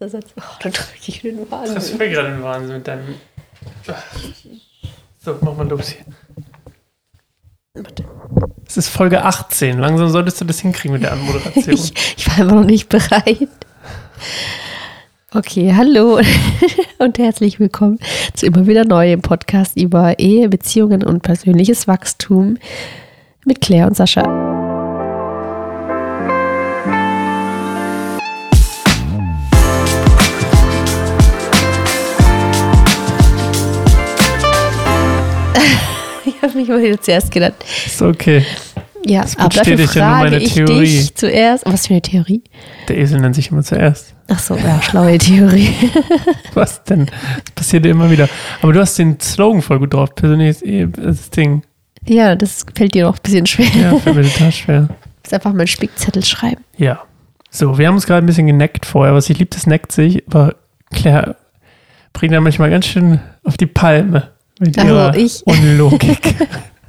letzter Satz. Oh, da drücke ich den Das Wahnsinn. ist mir gerade ein Wahnsinn mit deinem. So, mach mal los hier. Warte. Es ist Folge 18. Langsam solltest du das hinkriegen mit der Anmoderation. Ich, ich war einfach noch nicht bereit. Okay, hallo und herzlich willkommen zu immer wieder neuem Podcast über Ehe, Beziehungen und persönliches Wachstum mit Claire und Sascha. habe mich mal wieder zuerst gedacht. ist okay. Ja, Das aber dafür ja nur frage ich Theorie. dich zuerst. Was für eine Theorie? Der Esel nennt sich immer zuerst. Ach so, ja, schlaue Theorie. Was denn? Das passiert ja immer wieder. Aber du hast den Slogan voll gut drauf. Persönliches Ehe, das Ding. Ja, das fällt dir noch ein bisschen schwer. Ja, fällt mir total schwer. Muss einfach mal einen Spickzettel schreiben. Ja. So, wir haben uns gerade ein bisschen geneckt vorher. Was ich liebe, das neckt sich. Aber Claire bringt da manchmal ganz schön auf die Palme. Mit Also, ihrer ich- Unlogik.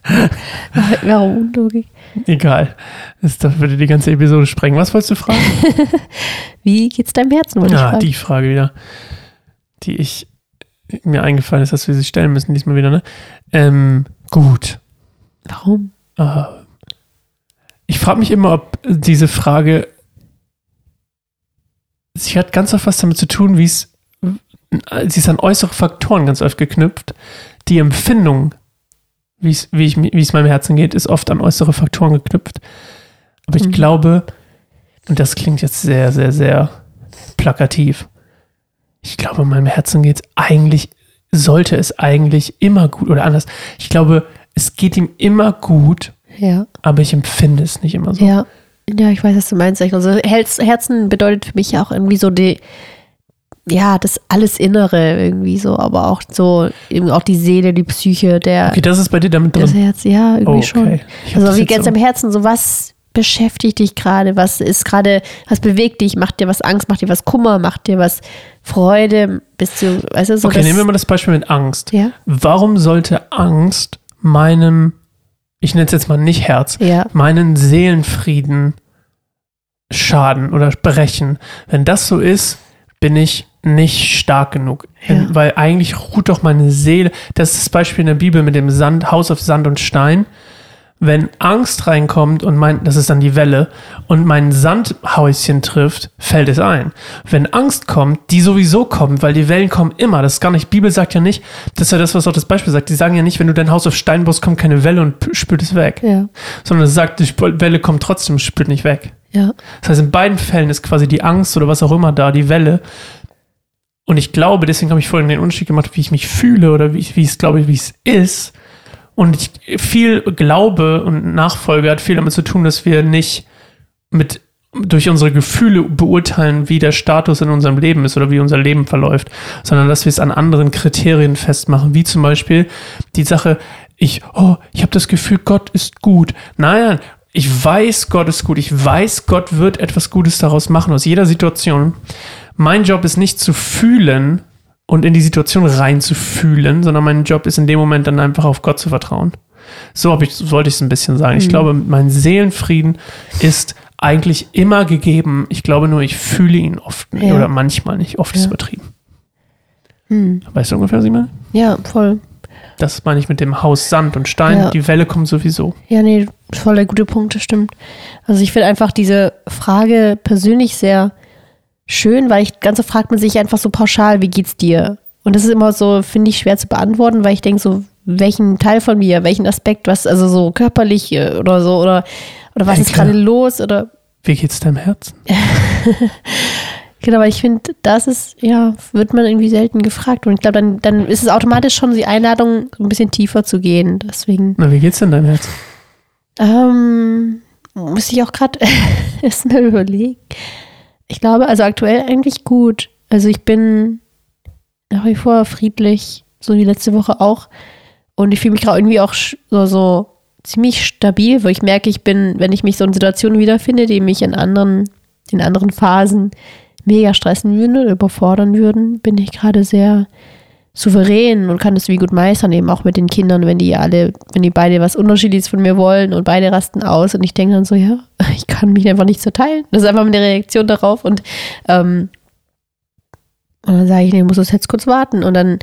Warum Unlogik? Egal. Das das würde die ganze Episode sprengen. Was wolltest du fragen? Wie geht's deinem Herzen? wollte Ah, die Frage wieder. Die ich mir eingefallen ist, dass wir sie stellen müssen, diesmal wieder, ne? Ähm, gut. Warum? Äh, ich frage mich immer, ob diese Frage. Sie hat ganz oft was damit zu tun, wie es. Sie ist an äußere Faktoren ganz oft geknüpft. Die Empfindung, wie es, wie, ich, wie es meinem Herzen geht, ist oft an äußere Faktoren geknüpft. Aber ich Mhm. glaube, und das klingt jetzt sehr, sehr, sehr plakativ. Ich glaube, meinem Herzen geht es eigentlich, sollte es eigentlich immer gut oder anders. Ich glaube, es geht ihm immer gut, Ja, aber ich empfinde es nicht immer so. ja. Ja, ich weiß, was du meinst. Also Herz, Herzen bedeutet für mich ja auch irgendwie so die, ja, das alles Innere irgendwie so, aber auch so, eben auch die Seele, die Psyche, der, Okay, das ist bei dir damit das drin. Herz, ja, irgendwie schon. okay. Hab Also das wie ganz so- am Herzen, so was beschäftigt dich gerade, was ist gerade, was bewegt dich, macht dir was Angst, macht dir was Kummer, macht dir was Freude, bist du, weißt du, so Okay, das, nehmen wir mal das Beispiel mit Angst. ja, Warum sollte Angst meinem, ich nenne es jetzt mal nicht Herz, ja, meinen Seelenfrieden schaden oder brechen? Wenn das so ist, bin ich nicht stark genug. Ja. Weil eigentlich ruht doch meine Seele. Das ist das Beispiel in der Bibel mit dem Sand, Haus auf Sand und Stein. Wenn Angst reinkommt und mein, das ist dann die Welle, und mein Sandhäuschen trifft, fällt es ein. Wenn Angst kommt, die sowieso kommt, weil die Wellen kommen immer, das ist gar nicht, Bibel sagt ja nicht, das ist ja das, was auch das Beispiel sagt, die sagen ja nicht, wenn du dein Haus auf Stein baust, kommt keine Welle und spült es weg. ja, Sondern es sagt, die Welle kommt trotzdem, spült nicht weg. ja, Das heißt, in beiden Fällen ist quasi die Angst oder was auch immer da, die Welle. Und ich glaube, deswegen habe ich vorhin den Unterschied gemacht, wie ich mich fühle oder wie, ich, wie es glaube, wie es ist. Und ich, viel Glaube und Nachfolge hat viel damit zu tun, dass wir nicht mit durch unsere Gefühle beurteilen, wie der Status in unserem Leben ist oder wie unser Leben verläuft, sondern dass wir es an anderen Kriterien festmachen, wie zum Beispiel die Sache, ich, oh, ich habe das Gefühl, Gott ist gut. Nein, ich weiß, Gott ist gut. Ich weiß, Gott wird etwas Gutes daraus machen, aus jeder Situation. Mein Job ist nicht zu fühlen und in die Situation reinzufühlen, sondern mein Job ist in dem Moment dann einfach auf Gott zu vertrauen. So, ich, so wollte ich es ein bisschen sagen. Ich glaube, mein Seelenfrieden ist eigentlich immer gegeben. Ich glaube nur, ich fühle ihn oft nicht Ja. oder manchmal nicht. Oft ist Ja. übertrieben. hm. Weißt du ungefähr, was ich meine? ja, voll. Das meine ich mit dem Haus Sand und Stein. Ja. Die Welle kommt sowieso. Ja, nee, voll der gute Punkt, das stimmt. Also ich finde einfach diese Frage persönlich sehr schön, weil ich ganz oft fragt man sich einfach so pauschal, wie geht's dir? Und das ist immer so, finde ich, schwer zu beantworten, weil ich denke so, welchen Teil von mir, welchen Aspekt, was, also so körperlich äh, oder so, oder, oder was ist Denke. gerade los, oder Wie geht's deinem Herzen? genau, weil ich finde, das ist, ja, wird man irgendwie selten gefragt. Und ich glaube, dann, dann ist es automatisch schon die Einladung, so ein bisschen tiefer zu gehen. Deswegen Na, wie geht's denn deinem Herzen? Ähm, muss ich auch gerade erst mal überlegen. Ich glaube, also aktuell eigentlich gut. Also ich bin nach wie vor friedlich, so wie letzte Woche auch. Und ich fühle mich gerade irgendwie auch so, so ziemlich stabil, wo ich merke, ich bin, wenn ich mich so in Situationen wiederfinde, die mich in anderen, in anderen Phasen mega stressen würden oder überfordern würden, bin ich gerade sehr souverän und kann das wie gut meistern, eben auch mit den Kindern, wenn die alle, wenn die beide was Unterschiedliches von mir wollen und beide rasten aus und ich denke dann so, ja, ich kann mich einfach nicht zerteilen. Das ist einfach meine Reaktion darauf und ähm, Und dann sage ich, nee, muss das jetzt kurz warten. Und dann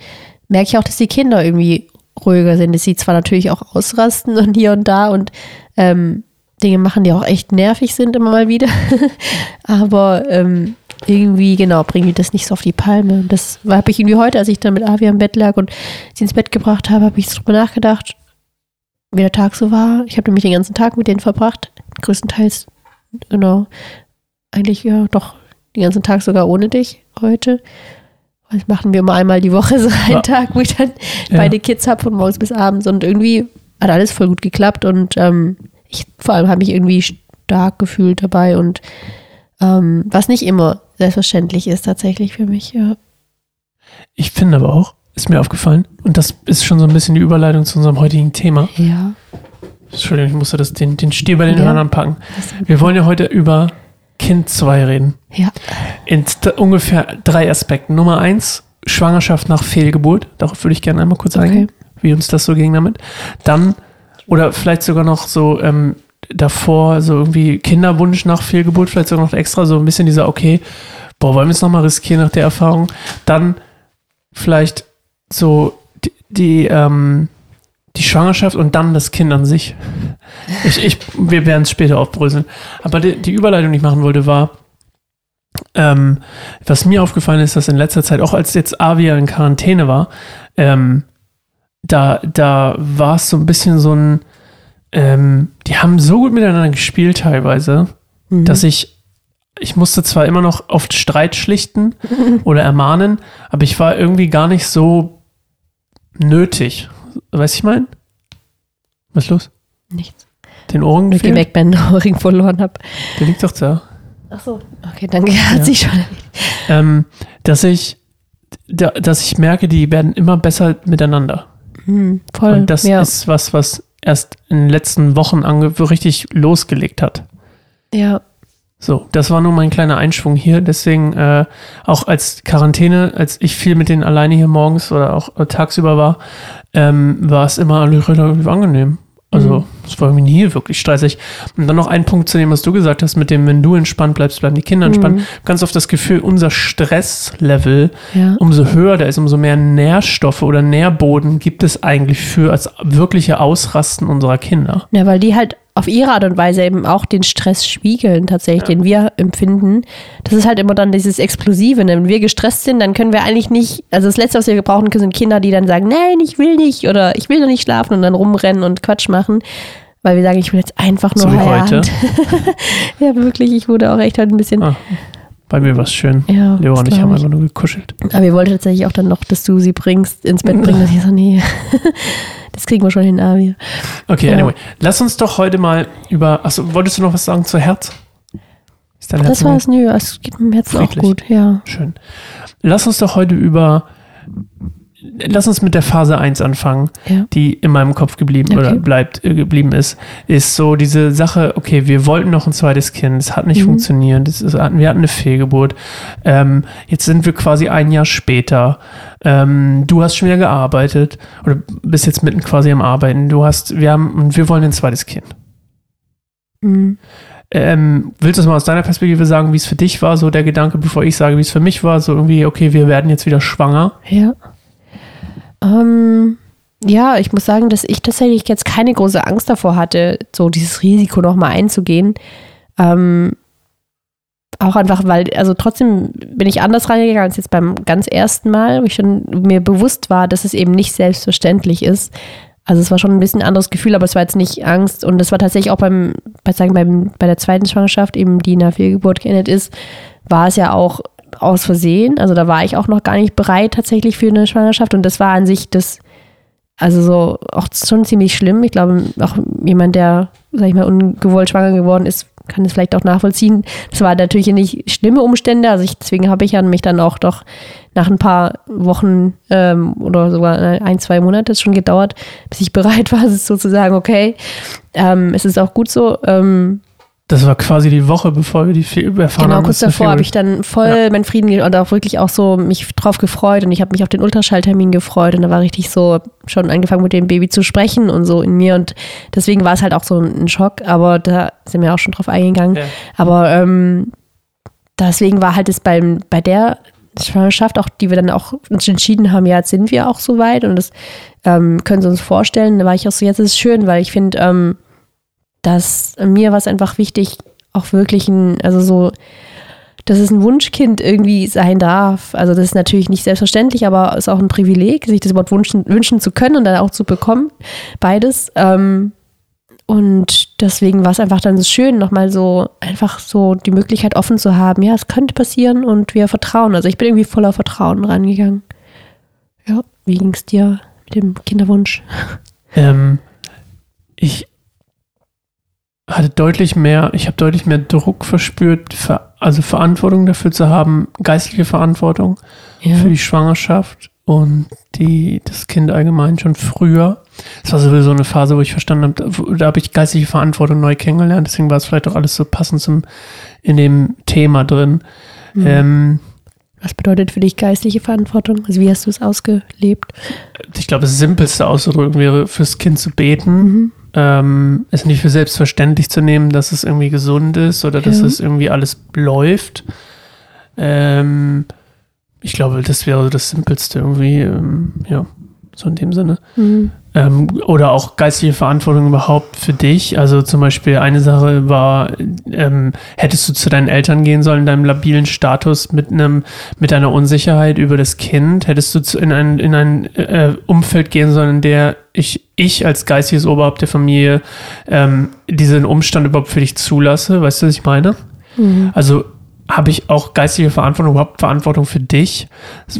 merke ich auch, dass die Kinder irgendwie ruhiger sind. Dass sie zwar natürlich auch ausrasten und hier und da und ähm, Dinge machen, die auch echt nervig sind immer mal wieder. Aber ähm, irgendwie, genau, bringen die das nicht so auf die Palme. Und das habe ich irgendwie heute, als ich dann mit Avi am Bett lag und sie ins Bett gebracht habe, habe ich drüber nachgedacht, wie der Tag so war. Ich habe nämlich den ganzen Tag mit denen verbracht. Größtenteils, genau, eigentlich ja doch den ganzen Tag sogar ohne dich heute. Das machen wir immer einmal die Woche so einen Ja. Tag, wo ich dann Ja. beide Kids habe von morgens bis abends und irgendwie hat alles voll gut geklappt und ähm, ich vor allem habe mich irgendwie stark gefühlt dabei und ähm, was nicht immer selbstverständlich ist tatsächlich für mich. Ja. Ich finde aber auch, ist mir aufgefallen, und das ist schon so ein bisschen die Überleitung zu unserem heutigen Thema. Ja. Entschuldigung, ich musste das, den, den Stier bei den Ja. Hörnern packen. Wir wollen ja heute über Kind 2 reden. Ja. In ungefähr drei Aspekten. Nummer eins, Schwangerschaft nach Fehlgeburt. Darauf würde ich gerne einmal kurz Okay. eingehen, wie uns das so ging damit. Dann, oder vielleicht sogar noch so ähm, davor, so irgendwie Kinderwunsch nach Fehlgeburt, vielleicht sogar noch extra, so ein bisschen dieser, okay, boah, wollen wir es nochmal riskieren nach der Erfahrung? Dann vielleicht so die, die, ähm, die Schwangerschaft und dann das Kind an sich. Ich, ich, wir werden es später aufbröseln. Aber die, die Überleitung, die ich machen wollte, war, ähm, was mir aufgefallen ist, dass in letzter Zeit, auch als jetzt Avia in Quarantäne war, ähm, da, da war es so ein bisschen so ein, ähm, die haben so gut miteinander gespielt teilweise, Mhm. dass ich, ich musste zwar immer noch oft Streit schlichten oder ermahnen, aber ich war irgendwie gar nicht so nötig. Weißt du, ich mein? Was ist los? Nichts. Den Ohren Mit dem gefehlt? Mac-Band-Ring verloren habe. Der liegt doch da. Ach so. Okay, danke. Hat Ja. sich schon. ähm, dass ich, da, dass ich merke, die werden immer besser miteinander. Hm, voll. Und das ja. ist was, was erst in den letzten Wochen ange richtig losgelegt hat. ja. So, das war nur mein kleiner Einschwung hier. Deswegen äh, auch als Quarantäne, als ich viel mit denen alleine hier morgens oder auch äh, tagsüber war, ähm, war es immer relativ angenehm. Also Mhm. es war irgendwie nie wirklich stressig. Und dann noch ein Punkt zu dem, was du gesagt hast, mit dem, wenn du entspannt bleibst, bleiben die Kinder entspannt. Mhm. Ganz oft das Gefühl, unser Stresslevel Ja. umso höher der ist, umso mehr Nährstoffe oder Nährboden gibt es eigentlich für als wirkliche Ausrasten unserer Kinder. Ja, weil die halt auf ihre Art und Weise eben auch den Stress spiegeln, tatsächlich, den wir empfinden. Das ist halt immer dann dieses Explosive. Ne? Wenn wir gestresst sind, dann können wir eigentlich nicht, also das Letzte, was wir gebrauchen können, sind Kinder, die dann sagen, nein, ich will nicht oder ich will noch nicht schlafen und dann rumrennen und Quatsch machen. Weil wir sagen, ich will jetzt einfach nur So wie Feierabend. ja, wirklich, ich wurde auch echt heute ein bisschen. Ah, bei mir war es schön. Ja, Leo und ich haben einfach nur gekuschelt. Aber wir wollten tatsächlich auch dann noch, dass du sie bringst, ins Bett bringen. Und ich so, nee, das kriegen wir schon hin, Avi. Okay, Ja. anyway. Lass uns doch heute mal über. Achso, wolltest du noch was sagen zu Herz? Ist dein Herz Das war's, nö, es geht mir jetzt auch gut, ja. Schön. Lass uns doch heute über. Lass uns mit der Phase 1 anfangen, Ja. die in meinem Kopf geblieben Okay. oder bleibt äh, geblieben ist. Ist so diese Sache, okay, wir wollten noch ein zweites Kind, es hat nicht Mhm. funktioniert, ist, wir hatten eine Fehlgeburt. Ähm, jetzt sind wir quasi ein Jahr später. Ähm, du hast schon wieder gearbeitet oder bist jetzt mitten quasi am Arbeiten. Du hast, wir haben, und wir wollen ein zweites Kind. Mhm. Ähm, willst du es mal aus deiner Perspektive sagen, wie es für dich war, so der Gedanke, bevor ich sage, wie es für mich war, so irgendwie, okay, wir werden jetzt wieder schwanger. Ja. Ähm, ja, ich muss sagen, dass ich tatsächlich jetzt keine große Angst davor hatte, so dieses Risiko nochmal einzugehen. Ähm, auch einfach, weil, also trotzdem bin ich anders reingegangen als jetzt beim ganz ersten Mal, wo ich schon mir bewusst war, dass es eben nicht selbstverständlich ist. Also es war schon ein bisschen ein anderes Gefühl, aber es war jetzt nicht Angst. Und das war tatsächlich auch beim, bei, sagen, beim, bei der zweiten Schwangerschaft, eben die der Fehlgeburt geendet ist, war es ja auch aus Versehen. Also da war ich auch noch gar nicht bereit tatsächlich für eine Schwangerschaft. Und das war an sich das, also so auch schon ziemlich schlimm. Ich glaube, auch jemand, der, sag ich mal, ungewollt schwanger geworden ist, kann es vielleicht auch nachvollziehen. Das war natürlich nicht schlimme Umstände. Also ich, deswegen habe ich ja mich dann auch doch nach ein paar Wochen ähm, oder sogar ein, zwei Monate schon gedauert, bis ich bereit war, es sozusagen okay. Ähm, es ist auch gut so. Ähm, Das war quasi die Woche, bevor wir die Fe erfahren Genau, kurz davor habe ich dann voll meinen Frieden und auch wirklich auch so mich drauf gefreut und ich habe mich auf den Ultraschalltermin gefreut und da war richtig so schon angefangen mit dem Baby zu sprechen und so in mir und deswegen war es halt auch so ein Schock, aber da sind wir auch schon drauf eingegangen. Ja. Aber ähm, deswegen war halt es beim, bei der Schwangerschaft, auch die wir dann auch uns entschieden haben, ja, jetzt sind wir auch so weit und das ähm, können sie uns vorstellen. Da war ich auch so, jetzt ist es schön, weil ich finde, ähm, dass mir war es einfach wichtig, auch wirklich ein, also so, dass es ein Wunschkind irgendwie sein darf. Also das ist natürlich nicht selbstverständlich, aber es ist auch ein Privileg, sich das überhaupt wünschen, wünschen zu können und dann auch zu bekommen. Beides. Ähm, und deswegen war es einfach dann so schön, nochmal so einfach so die Möglichkeit offen zu haben. Ja, es könnte passieren und wir vertrauen. Also ich bin irgendwie voller Vertrauen rangegangen. Ja, wie ging es dir mit dem Kinderwunsch? Ähm, ich hatte deutlich mehr, ich habe deutlich mehr Druck verspürt, also Verantwortung dafür zu haben, geistliche Verantwortung ja. für die Schwangerschaft und die, das Kind allgemein schon früher. Es war sowieso eine Phase, wo ich verstanden habe, da habe ich geistliche Verantwortung neu kennengelernt, deswegen war es vielleicht auch alles so passend zum, in dem Thema drin. Mhm. Ähm, was bedeutet für dich geistliche Verantwortung? Also wie hast du es ausgelebt? Ich glaube, das simpelste auszudrücken wäre, fürs Kind zu beten. Mhm ähm, es nicht für selbstverständlich zu nehmen, dass es irgendwie gesund ist oder dass ja. es irgendwie alles läuft. Ähm, ich glaube, das wäre das Simpelste irgendwie, ähm, ja, so in dem Sinne. Mhm. Ähm, oder auch geistliche Verantwortung überhaupt für dich. Also zum Beispiel eine Sache war, ähm, hättest du zu deinen Eltern gehen sollen in deinem labilen Status mit einem, mit einer Unsicherheit über das Kind? Hättest du zu, in ein, in ein äh, Umfeld gehen sollen, in der ich, ich als geistiges Oberhaupt der Familie ähm, diesen Umstand überhaupt für dich zulasse? Weißt du, was ich meine? Mhm. Also habe ich auch geistige Verantwortung, überhaupt Verantwortung für dich?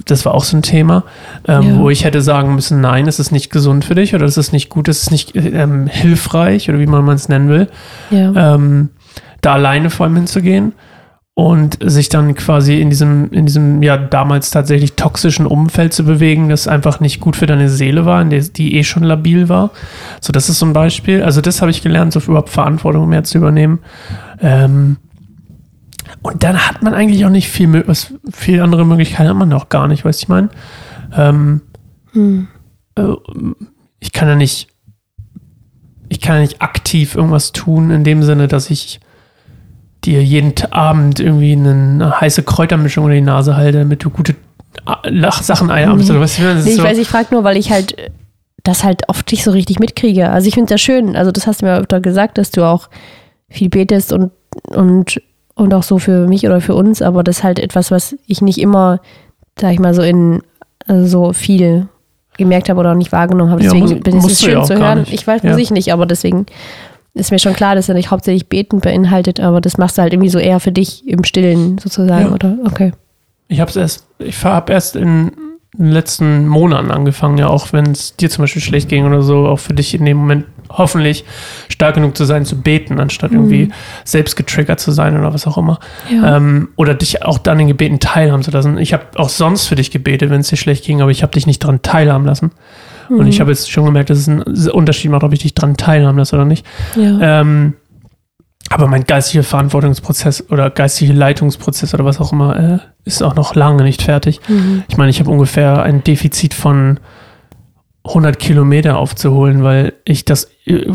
Das war auch so ein Thema, ähm, ja. wo ich hätte sagen müssen, nein, es ist nicht gesund für dich oder es ist nicht gut, es ist nicht ähm, hilfreich oder wie man es nennen will, ja. ähm, da alleine vor allem hinzugehen und sich dann quasi in diesem, in diesem ja damals tatsächlich toxischen Umfeld zu bewegen, das einfach nicht gut für deine Seele war, in der, die eh schon labil war. So, das ist so ein Beispiel. Also das habe ich gelernt, so überhaupt Verantwortung mehr zu übernehmen. Ähm, und dann hat man eigentlich auch nicht viel, was, viel andere Möglichkeiten hat man auch gar nicht, weißt du, ich meine? Ähm, hm. äh, ich kann ja nicht, ich kann ja nicht aktiv irgendwas tun, in dem Sinne, dass ich dir jeden Abend irgendwie eine heiße Kräutermischung in die Nase halte, damit du gute Sachen einarbeitest. Nee. Was, nee, ich so. weiß, ich frage nur, weil ich halt das halt oft nicht so richtig mitkriege. Also ich finde es ja schön, also das hast du mir öfter gesagt, dass du auch viel betest und, und und auch so für mich oder für uns, aber das ist halt etwas, was ich nicht immer, sag ich mal, so in also so viel gemerkt habe oder auch nicht wahrgenommen habe. Deswegen ja, muss, bin es schön ja zu hören. Ich weiß, muss ja. ich nicht, aber deswegen ist mir schon klar, dass er nicht hauptsächlich Beten beinhaltet, aber das machst du halt irgendwie so eher für dich im Stillen sozusagen, oder? Okay. Ich habe es erst, ich habe erst in in den letzten Monaten angefangen, ja, auch wenn es dir zum Beispiel schlecht ging oder so, auch für dich in dem Moment hoffentlich stark genug zu sein, zu beten, anstatt mhm. irgendwie selbst getriggert zu sein oder was auch immer. Ja. Ähm, oder dich auch dann in Gebeten teilhaben zu lassen. Ich habe auch sonst für dich gebetet, wenn es dir schlecht ging, aber ich habe dich nicht daran teilhaben lassen. Mhm. Und ich habe jetzt schon gemerkt, dass es einen Unterschied macht, ob ich dich daran teilhaben lasse oder nicht. Ja. Ähm, aber mein geistiger Verantwortungsprozess oder geistiger Leitungsprozess oder was auch immer äh, ist auch noch lange nicht fertig. Mhm. Ich meine, ich habe ungefähr ein Defizit von 100 Kilometer aufzuholen, weil ich das äh,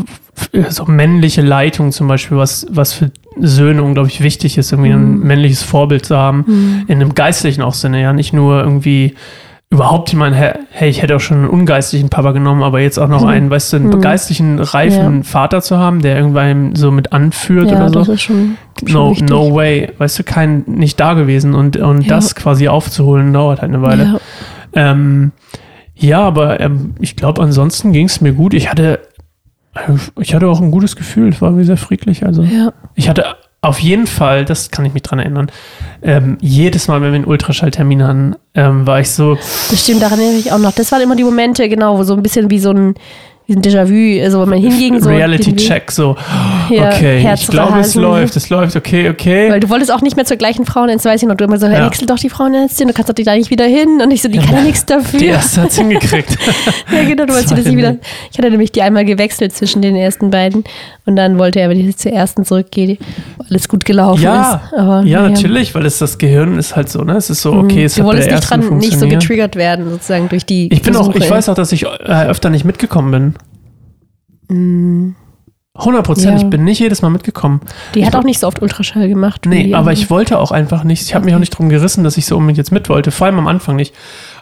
so männliche Leitung zum Beispiel, was, was für Söhne unglaublich wichtig ist, irgendwie mhm. ein männliches Vorbild zu haben, mhm. in einem geistlichen auch Sinne, ja, nicht nur irgendwie überhaupt jemand, hey, ich hätte auch schon einen ungeistlichen Papa genommen, aber jetzt auch noch mhm. einen, weißt du, einen mhm. geistlichen, reifen ja. Vater zu haben, der irgendwann so mit anführt ja, oder so. Das ist schon, schon no, no way. Weißt du, kein, nicht da gewesen und, und ja. das quasi aufzuholen, dauert halt eine Weile. Ja, ähm, ja aber ähm, ich glaube, ansonsten ging es mir gut. Ich hatte, ich hatte auch ein gutes Gefühl. Es war irgendwie sehr friedlich. Also ich hatte auf jeden Fall, das kann ich mich dran erinnern, ähm, jedes Mal, wenn wir einen Ultraschalltermin hatten, ähm, war ich so. Das stimmt, daran erinnere ich auch noch. Das waren immer die Momente, genau, wo so ein bisschen wie so ein diesen Déjà-vu, also wenn man hinging so. Reality-Check, so, ja, okay, Herz ich glaube, es läuft, es läuft, okay, okay. Weil du wolltest auch nicht mehr zur gleichen Frauenärztin, weiß ich noch, du immer so, ja. wechsel doch die Frauenärztin, du kannst doch die da nicht wieder hin und ich so, die kann ja nichts dafür. Die erste hat es hingekriegt. ja, genau, du wolltest das nie wieder. Ich hatte nämlich die einmal gewechselt zwischen den ersten beiden und dann wollte er, wenn ich zur ersten zurückgehe, alles gut gelaufen ja, ist. Aber, ja, ja, natürlich, weil es das Gehirn ist halt so, ne, es ist so, okay, mhm. es du hat bei der nicht dran, nicht so getriggert werden, sozusagen durch die Ich bin Versuche. auch, ich weiß auch, dass ich äh, öfter nicht mitgekommen bin. Mm. 100 Prozent. Ja. Ich bin nicht jedes Mal mitgekommen. Die Ich hat auch nicht so oft Ultraschall gemacht. Nee, aber ich wollte auch einfach nicht. Ich habe mich auch nicht drum gerissen, dass ich so unbedingt jetzt mit wollte. Vor allem am Anfang nicht.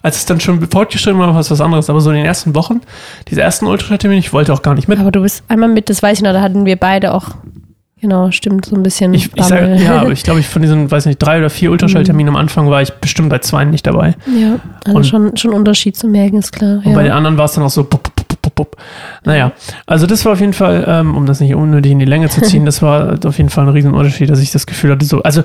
Als es dann schon fortgeschritten war, war es was anderes. Aber so in den ersten Wochen, diese ersten Ultraschalltermine, ich wollte auch gar nicht mit. Aber du bist einmal mit, das weiß ich noch, da hatten wir beide auch, genau, stimmt, so ein bisschen. Ich, ich Bammel. ja, aber ich glaube, ich von diesen, weiß nicht, drei oder vier Ultraschallterminen am Anfang war ich bestimmt bei zwei nicht dabei. ja, also Und- schon, schon Unterschied zu merken, ist klar. Und ja. bei den anderen war es dann auch so. Pup, pup, pup. Naja, also das war auf jeden Fall, ähm, um das nicht unnötig in die Länge zu ziehen, das war auf jeden Fall ein Riesenunterschied, dass ich das Gefühl hatte, so, also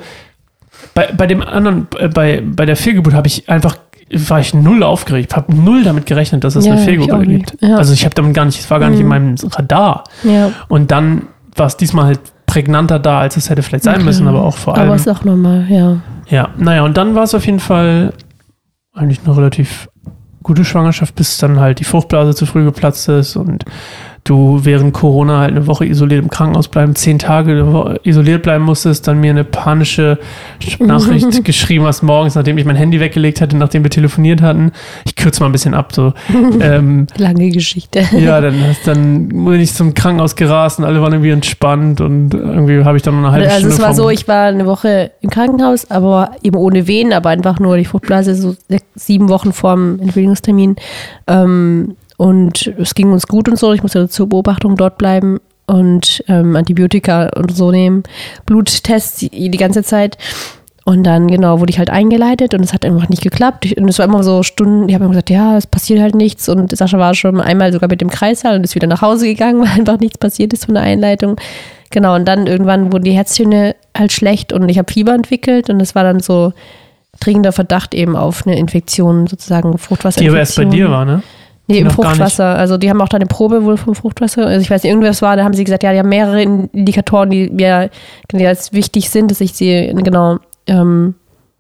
bei, bei dem anderen, äh, bei, bei der Fehlgeburt habe ich einfach, war ich null aufgeregt, habe null damit gerechnet, dass es Ja, eine Fehlgeburt gibt. Ja. Also ich habe damit gar nicht, es war gar nicht in Mhm. meinem Radar. ja. Und dann war es diesmal halt prägnanter da, als es hätte vielleicht sein Okay. müssen, aber auch vor allem. Aber ist auch normal, ja. Ja, naja, und dann war es auf jeden Fall eigentlich eine relativ gute Schwangerschaft, bis dann halt die Fruchtblase zu früh geplatzt ist und du während Corona halt eine Woche isoliert im Krankenhaus bleiben, zehn Tage isoliert bleiben musstest, dann mir eine panische Nachricht geschrieben hast morgens, nachdem ich mein Handy weggelegt hatte, nachdem wir telefoniert hatten. Ich kürze mal ein bisschen ab, so. ähm, Lange Geschichte. ja, dann, dann bin ich zum Krankenhaus gerast und alle waren irgendwie entspannt und irgendwie habe ich dann noch eine halbe Also Stunde es war so, ich war eine Woche im Krankenhaus, aber eben ohne Wehen, aber einfach nur die Fruchtblase so sechs, sieben Wochen vorm Entbindungstermin. Ähm, und es ging uns gut und so. Ich musste zur Beobachtung dort bleiben und ähm, Antibiotika und so nehmen, Bluttests die, die ganze Zeit. Und dann, genau, wurde ich halt eingeleitet und es hat einfach nicht geklappt. Ich- Und es war immer so Stunden, die haben immer gesagt, ja, es passiert halt nichts. Und Sascha war schon einmal sogar mit dem Kreissaal und ist wieder nach Hause gegangen, weil einfach nichts passiert ist von der Einleitung. Genau, und dann irgendwann wurden die Herztöne halt schlecht und ich habe Fieber entwickelt und es war dann so dringender Verdacht eben auf eine Infektion, sozusagen Fruchtwasserinfektion. die aber erst bei dir war, ne? Nee, im Fruchtwasser. Also die haben auch da eine Probe wohl vom Fruchtwasser. Also ich weiß nicht, irgendwas war, da haben sie gesagt, ja, die haben mehrere Indikatoren, die mir jetzt wichtig sind, dass ich sie genau ähm,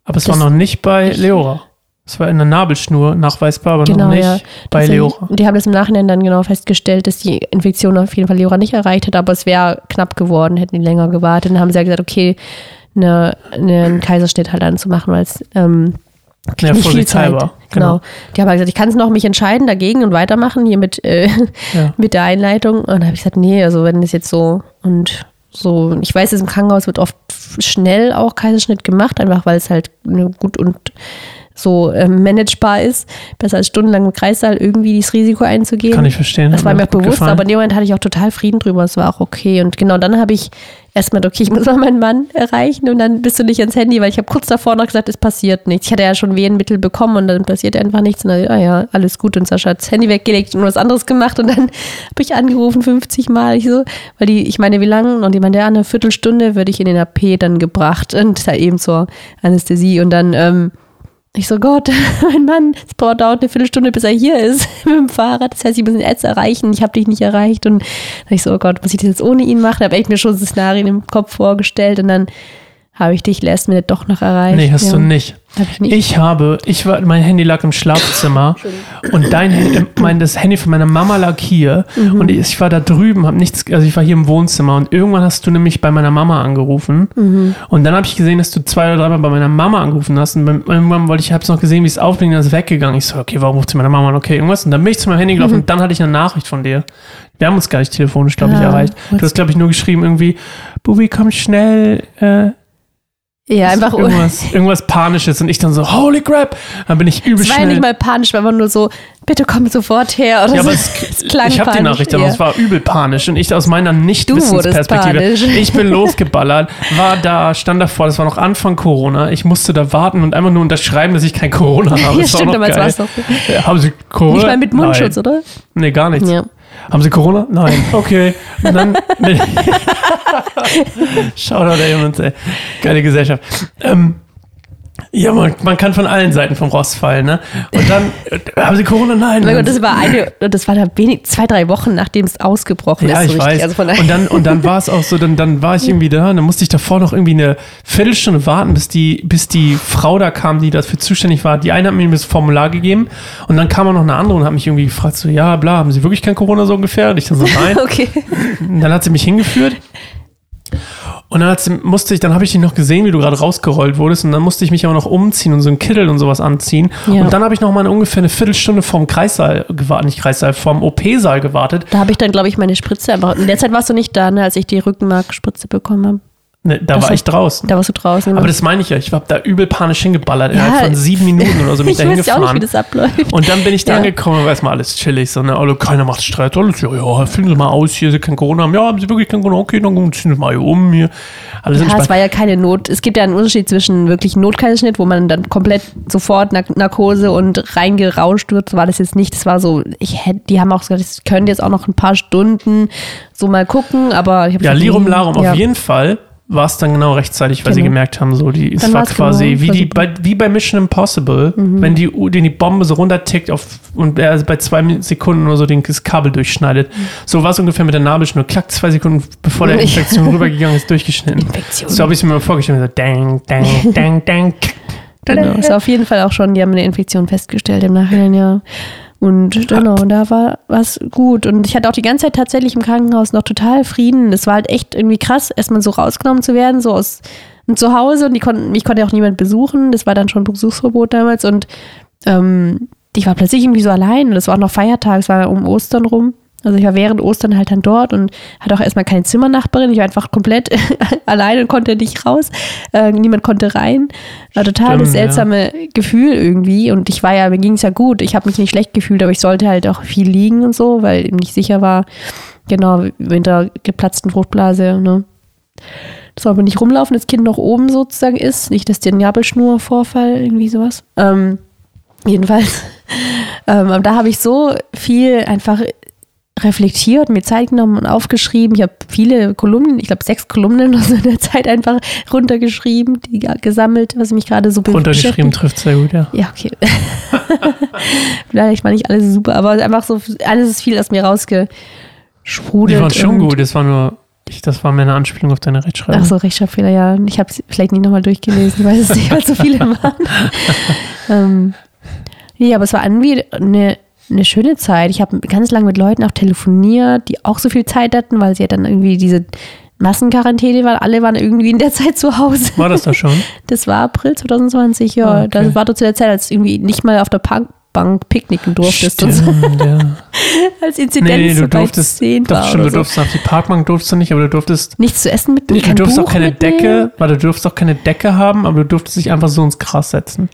Aber es war noch nicht bei Leora. Es war in der Nabelschnur nachweisbar, aber Genau, noch nicht ja. bei Tatsächlich. Leora. Die haben das im Nachhinein dann genau festgestellt, dass die Infektion auf jeden Fall Leora nicht erreicht hat, aber es wäre knapp geworden, hätten die länger gewartet. Dann haben sie ja gesagt, okay, eine, eine, einen Kaiserschnitt halt anzumachen, weil es ähm, Ja, nicht viel Zeit. vorsichtshalber. Genau. Die haben halt gesagt, ich kann es noch mich entscheiden dagegen und weitermachen hier mit, äh, Ja. mit der Einleitung. Und dann habe ich gesagt, nee, also wenn das jetzt so und so, ich weiß, dass im Krankenhaus wird oft schnell auch Kaiserschnitt gemacht, einfach weil es halt ne, gut und so ähm, managebar ist, besser als stundenlang im Kreissaal irgendwie dieses Risiko einzugehen. Kann ich verstehen. Das war mir auch bewusst, gefallen. aber in dem Moment hatte ich auch total Frieden drüber. Es war auch okay. Und genau dann habe ich erstmal, okay, ich muss mal meinen Mann erreichen und dann bist du nicht ans Handy, weil ich habe kurz davor noch gesagt, es passiert nichts. Ich hatte ja schon Wehenmittel bekommen und dann passiert einfach nichts. Und dann, ah ja, alles gut. Und Sascha hat das Handy weggelegt und was anderes gemacht. Und dann habe ich angerufen, 50 Mal. Ich so, weil die, ich meine, wie lange? Und die meinte, ja, eine Viertelstunde würde ich in den AP dann gebracht und da eben zur Anästhesie. Und dann, ähm, ich so, Gott, mein Mann, es dauert eine Viertelstunde, bis er hier ist mit dem Fahrrad. Das heißt, ich muss ihn jetzt erreichen. Ich habe dich nicht erreicht. Und ich so, oh Gott, muss ich das jetzt ohne ihn machen? Da habe ich mir schon so Szenarien im Kopf vorgestellt. Und dann habe ich dich last minute doch noch erreicht. Nee, hast ja. du nicht. Hab ich nicht. Ich habe, ich war, mein Handy lag im Schlafzimmer und dein Handy, mein, das Handy von meiner Mama lag hier Mhm. und ich war da drüben, habe nichts, also ich war hier im Wohnzimmer und irgendwann hast du nämlich bei meiner Mama angerufen Mhm. und dann habe ich gesehen, dass du zwei oder dreimal bei meiner Mama angerufen hast und beim- irgendwann wollte ich, habe es noch gesehen, wie es aufblinkt, dann ist es weggegangen. Ich so, okay, warum ruft sie meine Mama an? Okay, irgendwas und dann bin ich zu meinem Handy gelaufen und dann hatte ich eine Nachricht von dir. Wir haben uns gar nicht telefonisch, glaube ich, Mhm. Ah, erreicht. Du hast, glaube ich, nur geschrieben irgendwie, Bubi, komm schnell, äh, ja, einfach irgendwas, irgendwas Panisches und ich dann so, holy crap, dann bin ich übel Es war ja schnell. nicht mal panisch, war einfach nur so, bitte komm sofort her. Oder ja, so. aber es, klang ich habe die Nachricht, aber ja. es war übel panisch und ich aus meiner Nicht-Wissensperspektive, panisch. ich bin losgeballert, war da, stand davor, das war noch Anfang Corona, ich musste da warten und einfach nur unterschreiben, dass ich kein Corona habe. ja, Das war stimmt, noch damals war es doch. Ja, Haben Sie Corona? Nicht mal mit Mundschutz, Nein. oder? Nee, gar nichts. Ja. Haben Sie Corona? Nein. Okay. Und dann. Shoutout, ey. Geile Gesellschaft. Ähm, ja, man, man kann von allen Seiten vom Rost fallen, ne? Und dann, äh, haben Sie Corona? Nein. Mein Gott, das war eine, das war da wenig, zwei, drei Wochen, nachdem es ausgebrochen ja, ist. ich so richtig. weiß. Also und dann, und dann war es auch so, dann, dann war ich irgendwie da, und dann musste ich davor noch irgendwie eine Viertelstunde warten, bis die, bis die Frau da kam, die dafür zuständig war. Die eine hat mir das Formular gegeben und dann kam auch noch eine andere und hat mich irgendwie gefragt, so, ja, bla, haben Sie wirklich kein Corona so ungefähr? Und ich dann so, nein. okay. Und dann hat sie mich hingeführt. Und dann musste ich, dann habe ich dich noch gesehen, wie du gerade rausgerollt wurdest. Und dann musste ich mich aber noch umziehen und so einen Kittel und sowas anziehen. Ja. Und dann habe ich noch mal eine, ungefähr eine Viertelstunde vorm Kreissaal gewartet, nicht Kreissaal, vorm OP-Saal gewartet. Da habe ich dann, glaube ich, meine Spritze einfach. In der Zeit warst du nicht da, ne, als ich die Rückenmarkspritze bekommen habe. Ne, da Das war ich draußen. Da warst du draußen. Aber das meine ich ja. Ich habe da übel panisch hingeballert. Ja, innerhalb von sieben Minuten oder so bin ich ich da weiß ja auch nicht, wie hingefahren. das abläuft. Und dann bin ich da Ja. angekommen und war erstmal alles chillig. So, ne? also, keiner macht Streit. Alles, ja, ja, füllen Sie mal aus hier, Sie kein Corona haben. Ja, haben Sie wirklich kein Corona? Okay, dann ziehen Sie mal hier um hier. Alles Ja, es war ja keine Not. Es gibt ja einen Unterschied zwischen wirklich Notkaiserschnitt, wo man dann komplett sofort Nark Narkose und reingerauscht wird. So war das jetzt nicht. Das war so, ich hätte, die haben auch gesagt, es können jetzt auch noch ein paar Stunden so mal gucken, aber ich habe Ja, Lirum Larum. ja. Auf jeden Fall war es dann genau rechtzeitig, weil sie Genau. gemerkt haben, so die, es war quasi genau, wie, die. Mhm. bei, wie bei Mission Impossible, wenn die, den die Bombe so runtertickt auf, und er bei zwei Sekunden oder so den, das Kabel durchschneidet. Mhm. So war es ungefähr mit der Nabelschnur. Klack, zwei Sekunden bevor der. Infektion rübergegangen ist, durchgeschnitten. Infektion. So habe ich es mir mal vorgestellt. So, dang, dang, dang, dang. Genau, ist auf jeden Fall auch schon, die haben eine Infektion festgestellt im Nachhinein, ja. Und genau, da war was gut. Und ich hatte auch die ganze Zeit tatsächlich im Krankenhaus noch total Frieden. Das war halt echt irgendwie krass, erstmal so rausgenommen zu werden, so aus und zu Hause. Und die konnten, mich konnte auch niemand besuchen. Das war dann schon Besuchsverbot damals. Und ähm, ich war plötzlich irgendwie so allein. Und es war auch noch Feiertag, es war um Ostern rum. Also ich war während Ostern halt dann dort und hatte auch erstmal keine Zimmernachbarin. Ich war einfach komplett allein und konnte nicht raus. Äh, niemand konnte rein. War total das Stimmt, ja. seltsame Gefühl irgendwie. Und ich war ja, mir ging es ja gut. Ich habe mich nicht schlecht gefühlt, aber ich sollte halt auch viel liegen und so, weil eben nicht sicher war, genau, mit der geplatzten Fruchtblase, ne? Das soll aber nicht rumlaufen, das Kind noch oben sozusagen ist. Nicht, dass der Nabelschnurvorfall, irgendwie sowas. Ähm, jedenfalls. Ähm, aber da habe ich so viel einfach reflektiert, mir Zeit genommen und aufgeschrieben. Ich habe viele Kolumnen, ich glaube sechs Kolumnen aus der Zeit einfach runtergeschrieben, die ge- gesammelt, was mich gerade so be- Runtergeschrieben trifft sehr gut, ja. Ja, okay. Vielleicht war nicht alles super, aber einfach so, alles ist viel aus mir rausgesprudelt. Die waren schon gut. Das war nur, ich, das war mehr eine Anspielung auf deine Rechtschreibung. Ach so, Rechtschreibfehler, ja. Ich habe es vielleicht nicht nochmal durchgelesen, ich weiß es nicht, weil so viele waren. ähm, nee, aber es war irgendwie eine, eine schöne Zeit. Ich habe ganz lange mit Leuten auch telefoniert, die auch so viel Zeit hatten, weil sie ja dann irgendwie diese Massenquarantäne waren. Alle waren irgendwie in der Zeit zu Hause. War das da schon? Das war April 2020, ja. Ah, okay. Das war doch zu der Zeit, als du irgendwie nicht mal auf der Parkbank picknicken durftest. So, Stimmt, ja. als Nee, Inzidenz nee, so du durftest, 10 doch, stimmt, du so. durftest auf die Parkbank durftest du nicht, aber du durftest, Nichts zu essen mit nee, du durftest auch Buch keine mitnehmen. Decke, weil du durftest auch keine Decke haben, aber du durftest dich einfach so ins Gras setzen.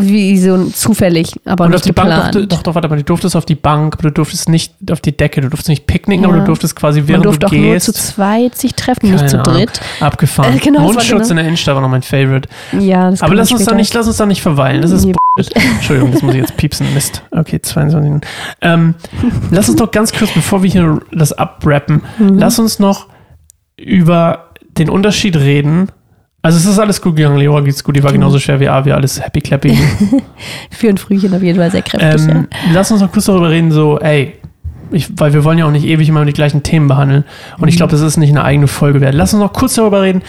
Wie so zufällig, aber Und nicht auf die Bank geplant. durfte, doch, doch, warte mal, du durftest auf die Bank, aber du durftest nicht auf die Decke, du durftest nicht picknicken, Ja. aber du durftest quasi, Man während durfte du auch nur zu gehst, zweit sich treffen, nicht zu Ahnung. dritt. abgefahren. Äh, genau, Mundschutz genau- in der Innenstadt war noch mein Favorite. Ja, das Aber lass man uns, da nicht, lass uns da nicht verweilen. Das ist Nee. Entschuldigung, das muss ich jetzt piepsen. Mist. Okay, 22 Minuten. Ähm, lass uns doch ganz kurz, bevor wir hier das abrappen, Mhm. lass uns noch über den Unterschied reden. Also es ist alles gut gegangen, Leora geht's gut, die war genauso schwer wie A, wir alles happy clappy. Für ein Frühchen auf jeden Fall sehr kräftig. ähm, lass uns noch kurz darüber reden, so, ey, ich, weil wir wollen ja auch nicht ewig immer die gleichen Themen behandeln. Und Mhm. ich glaube, das ist nicht eine eigene Folge wert. Lass uns noch kurz darüber reden.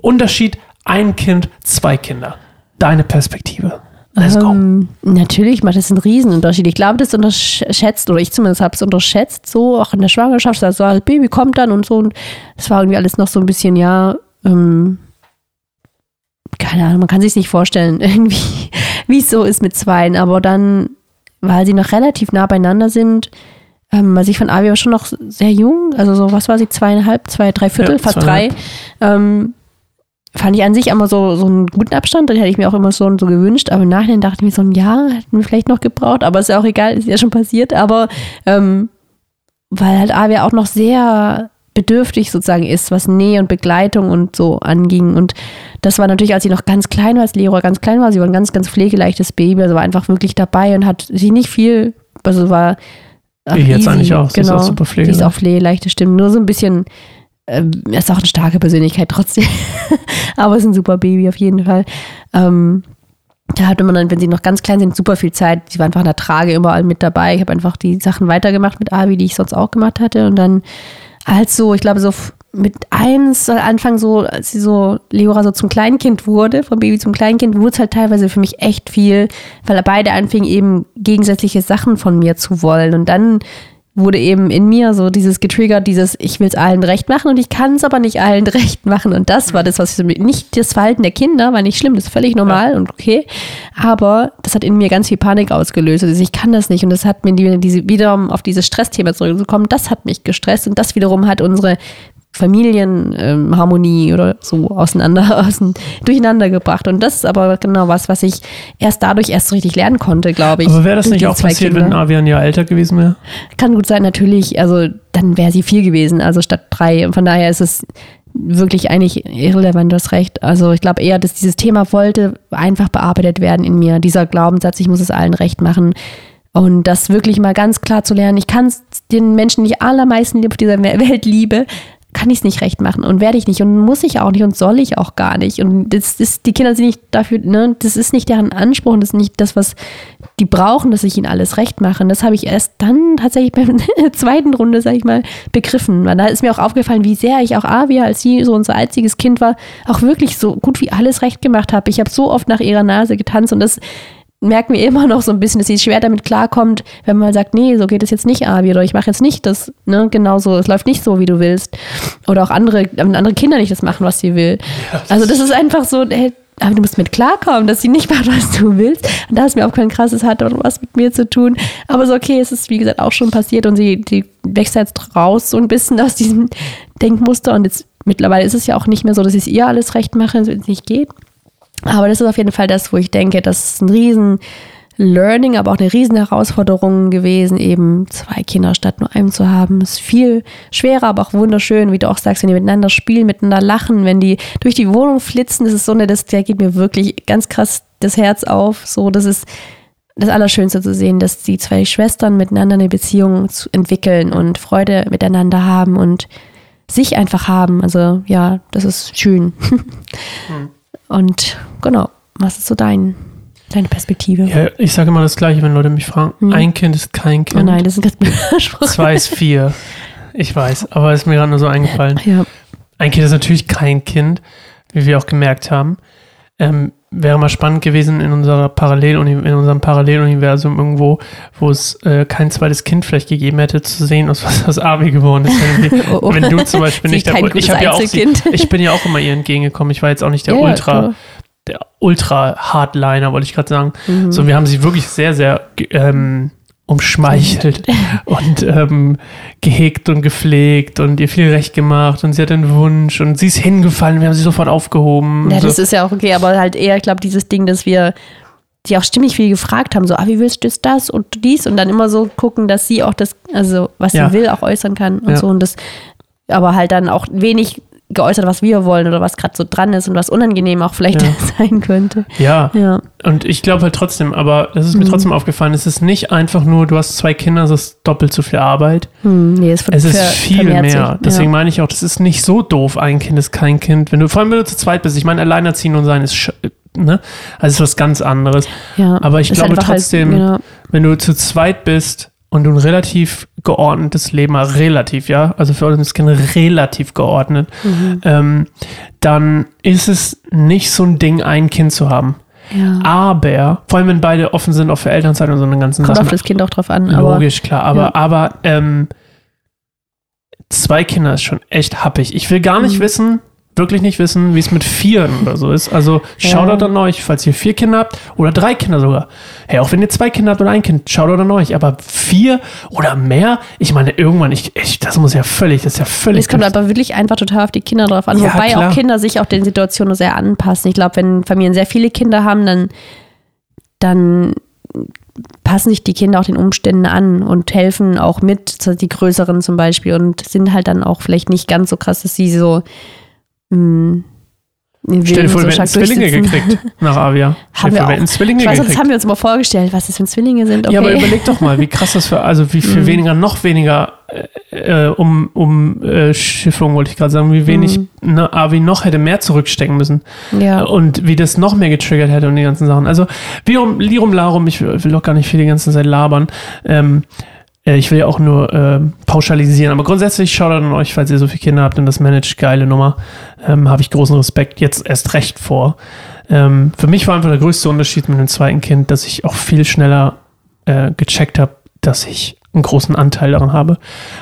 Unterschied, ein Kind, zwei Kinder. Deine Perspektive. Let's go. Ähm, natürlich macht das einen Riesenunterschied. Ich glaube, das unterschätzt, oder ich zumindest habe es unterschätzt, so auch in der Schwangerschaft, also das Baby kommt dann und so. Und es war irgendwie alles noch so ein bisschen, ja, ähm, keine Ahnung, man kann sich nicht vorstellen, irgendwie, wie es so ist mit Zweien. Aber dann, weil sie noch relativ nah beieinander sind, ähm, also ich fand Avi war schon noch sehr jung, also so, was war sie, zweieinhalb, zwei, drei Viertel, Ja, fast drei. Ähm, fand ich an sich immer so, so einen guten Abstand, den hätte ich mir auch immer so, so gewünscht, aber im Nachhinein dachte ich mir so, ein Jahr hätten wir vielleicht noch gebraucht, aber ist ja auch egal, ist ja schon passiert, aber ähm, weil halt Avi auch noch sehr bedürftig sozusagen ist, was Nähe und Begleitung und so anging und das war natürlich, als sie noch ganz klein war, als Leroy ganz klein war, sie war ein ganz, ganz pflegeleichtes Baby, also war einfach wirklich dabei und hat sie nicht viel, also war ach, Wie jetzt eigentlich auch, sie ist genau. auch super Sie ist pflegeleicht. auch pflegeleichte Stimme, nur so ein bisschen ähm, er ist auch eine starke Persönlichkeit trotzdem. Aber ist ein super Baby auf jeden Fall. Ähm, da hatte man dann, wenn sie noch ganz klein sind, super viel Zeit. Sie war einfach in der Trage überall mit dabei. Ich habe einfach die Sachen weitergemacht mit Abi, die ich sonst auch gemacht hatte. Und dann halt so, ich glaube, so mit eins, soll Anfang so, als sie so, Leora so zum Kleinkind wurde, vom Baby zum Kleinkind, wurde es halt teilweise für mich echt viel, weil beide anfingen eben gegensätzliche Sachen von mir zu wollen. Und dann wurde eben in mir so dieses getriggert, dieses ich will es allen recht machen und ich kann es aber nicht allen recht machen. Und das war das, was ich nicht das Verhalten der Kinder war nicht schlimm, das ist völlig normal ja. und okay, aber das hat in mir ganz viel Panik ausgelöst, also ich kann das nicht und das hat mir die, diese wiederum auf dieses Stressthema zurückgekommen, das hat mich gestresst und das wiederum hat unsere Familienharmonie ähm, oder so auseinander, außen, durcheinander gebracht. Und das ist aber genau was, was ich erst dadurch erst so richtig lernen konnte, glaube ich. Aber wäre das nicht auch passiert, Kinder. wenn Avian ja älter gewesen wäre? Kann gut sein, natürlich. Also dann wäre sie vier gewesen, also statt drei. Von daher ist es wirklich eigentlich irrelevant, du hast recht. Also ich glaube eher, dass dieses Thema wollte einfach bearbeitet werden in mir. Dieser Glaubenssatz, ich muss es allen recht machen. Und das wirklich mal ganz klar zu lernen. Ich kann es den Menschen, die ich allermeisten auf dieser Welt liebe, kann ich es nicht recht machen und werde ich nicht und muss ich auch nicht und soll ich auch gar nicht. Und das ist, die Kinder sind nicht dafür, ne, das ist nicht deren Anspruch und das ist nicht das, was die brauchen, dass ich ihnen alles recht mache. Und das habe ich erst dann tatsächlich bei der zweiten Runde, sage ich mal, begriffen. Weil da ist mir auch aufgefallen, wie sehr ich auch Avia, als sie so unser einziges Kind war, auch wirklich so gut wie alles recht gemacht habe. Ich habe so oft nach ihrer Nase getanzt und das merken wir immer noch so ein bisschen, dass sie schwer damit klarkommt, wenn man sagt, nee, so geht es jetzt nicht, Abi, oder ich mache jetzt nicht das, ne, genauso, es läuft nicht so, wie du willst. Oder auch andere, andere Kinder nicht das machen, was sie will. Ja, das also das ist einfach so, hey, aber du musst mit klarkommen, dass sie nicht macht, was du willst. Und da ist mir auch kein krasses hat was mit mir zu tun. Aber so, okay, es ist wie gesagt auch schon passiert und sie die wächst jetzt raus so ein bisschen aus diesem Denkmuster und jetzt mittlerweile ist es ja auch nicht mehr so, dass ich es ihr alles recht mache, wenn es nicht geht. Aber das ist auf jeden Fall das, wo ich denke, das ist ein riesen Learning, aber auch eine riesen Herausforderung gewesen, eben zwei Kinder statt nur einem zu haben. Ist viel schwerer, aber auch wunderschön, wie du auch sagst, wenn die miteinander spielen, miteinander lachen, wenn die durch die Wohnung flitzen, das ist so eine, das der geht mir wirklich ganz krass das Herz auf. So, das ist das Allerschönste zu sehen, dass die zwei Schwestern miteinander eine Beziehung entwickeln und Freude miteinander haben und sich einfach haben. Also ja, das ist schön. Hm. Und genau, was ist so dein, deine Perspektive? Ja, ich sage immer das Gleiche, wenn Leute mich fragen. Hm. Ein Kind ist kein Kind. Oh nein, das ist ganz Zwei ist vier. Ich weiß, aber ist mir gerade nur so eingefallen. Ja. Ein Kind ist natürlich kein Kind, wie wir auch gemerkt haben. Ähm, wäre mal spannend gewesen in unserer Parallel in unserem Paralleluniversum irgendwo, wo es äh, kein zweites Kind vielleicht gegeben hätte, zu sehen, aus was das Abi geworden ist. Wenn, oh, oh. wenn du zum Beispiel nicht der ich ja auch sie, ich bin ja auch immer ihr entgegengekommen. Ich war jetzt auch nicht der ja, Ultra, klar. der Ultra Hardliner, wollte ich gerade sagen. Mhm. So, wir haben sie wirklich sehr, sehr ähm, umschmeichelt und ähm, gehegt und gepflegt und ihr viel recht gemacht und sie hat einen Wunsch und sie ist hingefallen, wir haben sie sofort aufgehoben. Ja, das so. ist ja auch okay, aber halt eher, ich glaube, dieses Ding, dass wir die auch stimmig viel gefragt haben, so, ah, wie willst du das und dies und dann immer so gucken, dass sie auch das, also was ja. sie will, auch äußern kann und ja. so und das, aber halt dann auch wenig geäußert, was wir wollen oder was gerade so dran ist und was unangenehm auch vielleicht ja. sein könnte. Ja. ja. Und ich glaube halt trotzdem, aber das ist mir mhm. trotzdem aufgefallen, es ist nicht einfach nur, du hast zwei Kinder, das ist doppelt so viel Arbeit. Mhm, nee, es, es ist viel mehr. Deswegen ja. meine ich auch, das ist nicht so doof, ein Kind ist kein Kind. Wenn du, vor allem wenn du zu zweit bist, ich meine, alleinerziehen und sein ist ne? Also ist was ganz anderes. Ja, Aber ich glaube halt trotzdem, halt, ja. wenn du zu zweit bist, und du ein relativ geordnetes Leben relativ, ja, also für uns Kind relativ geordnet, mhm. ähm, dann ist es nicht so ein Ding, ein Kind zu haben. Ja. Aber, vor allem wenn beide offen sind, auch für Elternzeit und so eine ganzen Kommt Sachen. Auf das Kind auch drauf an. Logisch, klar. Aber, ja. aber ähm, zwei Kinder ist schon echt happig. Ich will gar nicht mhm. wissen, wirklich nicht wissen, wie es mit Vieren oder so ist. Also schaut ja. an euch, falls ihr vier Kinder habt oder drei Kinder sogar. Hey, auch wenn ihr zwei Kinder habt oder ein Kind, schaut an euch. Aber vier oder mehr, ich meine, irgendwann, ich, ich das muss ja völlig, das ist ja völlig. Es kommt aber wirklich einfach total auf die Kinder drauf an. Ja, Wobei klar. auch Kinder sich auch den Situationen sehr anpassen. Ich glaube, wenn Familien sehr viele Kinder haben, dann, dann passen sich die Kinder auch den Umständen an und helfen auch mit, die größeren zum Beispiel und sind halt dann auch vielleicht nicht ganz so krass, dass sie so hm. Stell dir vor, so wir hätten Zwillinge gekriegt nach Avia. Haben wir, vor, wir Zwillinge ich weiß, gekriegt. das haben wir uns mal vorgestellt, was das für Zwillinge sind. Okay. Ja, aber überleg doch mal, wie krass das für, also wie viel mm. weniger, noch weniger äh, um, um äh, Schiffung, wollte ich gerade sagen, wie wenig mm. ne, Avi noch hätte mehr zurückstecken müssen. Ja. Und wie das noch mehr getriggert hätte und die ganzen Sachen. Also, wie um, Lirum Larum, ich will doch gar nicht viel die ganze Zeit labern. Ähm, äh, ich will ja auch nur äh, pauschalisieren, aber grundsätzlich schaut an euch, falls ihr so viele Kinder habt und das managt, geile Nummer. Ähm, Habe ich großen Respekt jetzt erst recht vor. Ähm, für mich war einfach der größte Unterschied mit dem zweiten Kind, dass ich auch viel schneller äh, gecheckt habe, dass ich einen großen Anteil daran habe.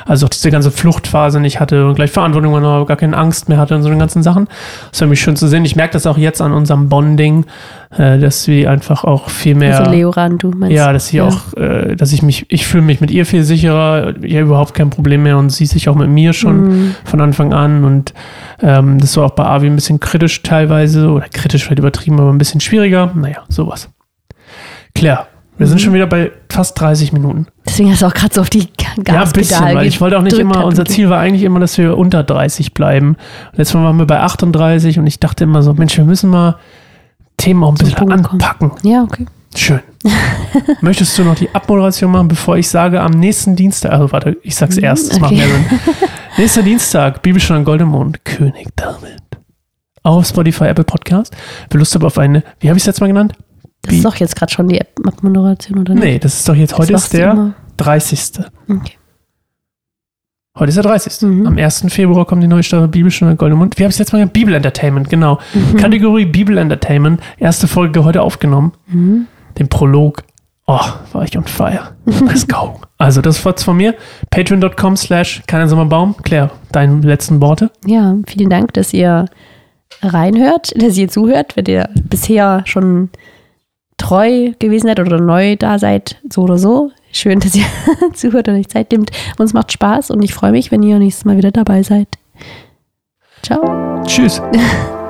Also auch diese ganze Fluchtphase nicht hatte und gleich Verantwortung übernommen, gar keine Angst mehr hatte und so den ganzen Sachen. Das war mich schön zu sehen. Ich merke das auch jetzt an unserem Bonding, äh, dass wir einfach auch viel mehr. Also Leoran, du meinst. Ja, dass sie Ja. auch, äh, dass ich mich, ich fühle mich mit ihr viel sicherer, ich habe überhaupt kein Problem mehr und sie sich auch mit mir schon Mhm. von Anfang an und ähm, das war auch bei Avi ein bisschen kritisch teilweise oder kritisch vielleicht übertrieben, aber ein bisschen schwieriger. Naja, sowas. Claire, wir sind Mhm. schon wieder bei fast 30 Minuten. Deswegen hast du auch gerade so auf die Gaspedal ja, ein bisschen, weil ich wollte auch nicht immer, unser. Ziel war eigentlich immer, dass wir unter 30 bleiben. Letztes Mal waren wir bei 38 und ich dachte immer so, Mensch, wir müssen mal Themen auch ein Zum bisschen Punkt kommen. anpacken. Ja, okay. Schön. Möchtest du noch die Abmoderation machen, bevor ich sage, am nächsten Dienstag, also warte, ich sag's Mhm, erst, das macht okay. mehr Sinn. Nächster Dienstag, Bibelstunde an Goldemond, König David. Auch auf Spotify, Apple Podcast. Wer Lust habt auf eine, wie habe ich es jetzt mal genannt? Das ist doch jetzt gerade schon die Abmoderation, oder nicht? Nee, das ist doch jetzt, heute ist der immer. 30. Okay. Heute ist der 30. Mhm. Am 1. Februar kommt die neue Staffel Bibelstunde Goldemund. Wie habe ich es jetzt mal genannt? Bibel Entertainment, genau. Mhm. Kategorie Bibel Entertainment. Erste Folge heute aufgenommen. Mhm. Den Prolog. Oh, war ich on fire. Let's go. Also, das war's von mir. Patreon.com slash Sommerbaum. Claire, deine letzten Worte. Ja, vielen Dank, dass ihr reinhört, dass ihr zuhört, wenn ihr bisher schon treu gewesen seid oder neu da seid, so oder so. Schön, dass ihr zuhört und euch Zeit nehmt. Uns macht Spaß und ich freue mich, wenn ihr nächstes Mal wieder dabei seid. Ciao. Tschüss.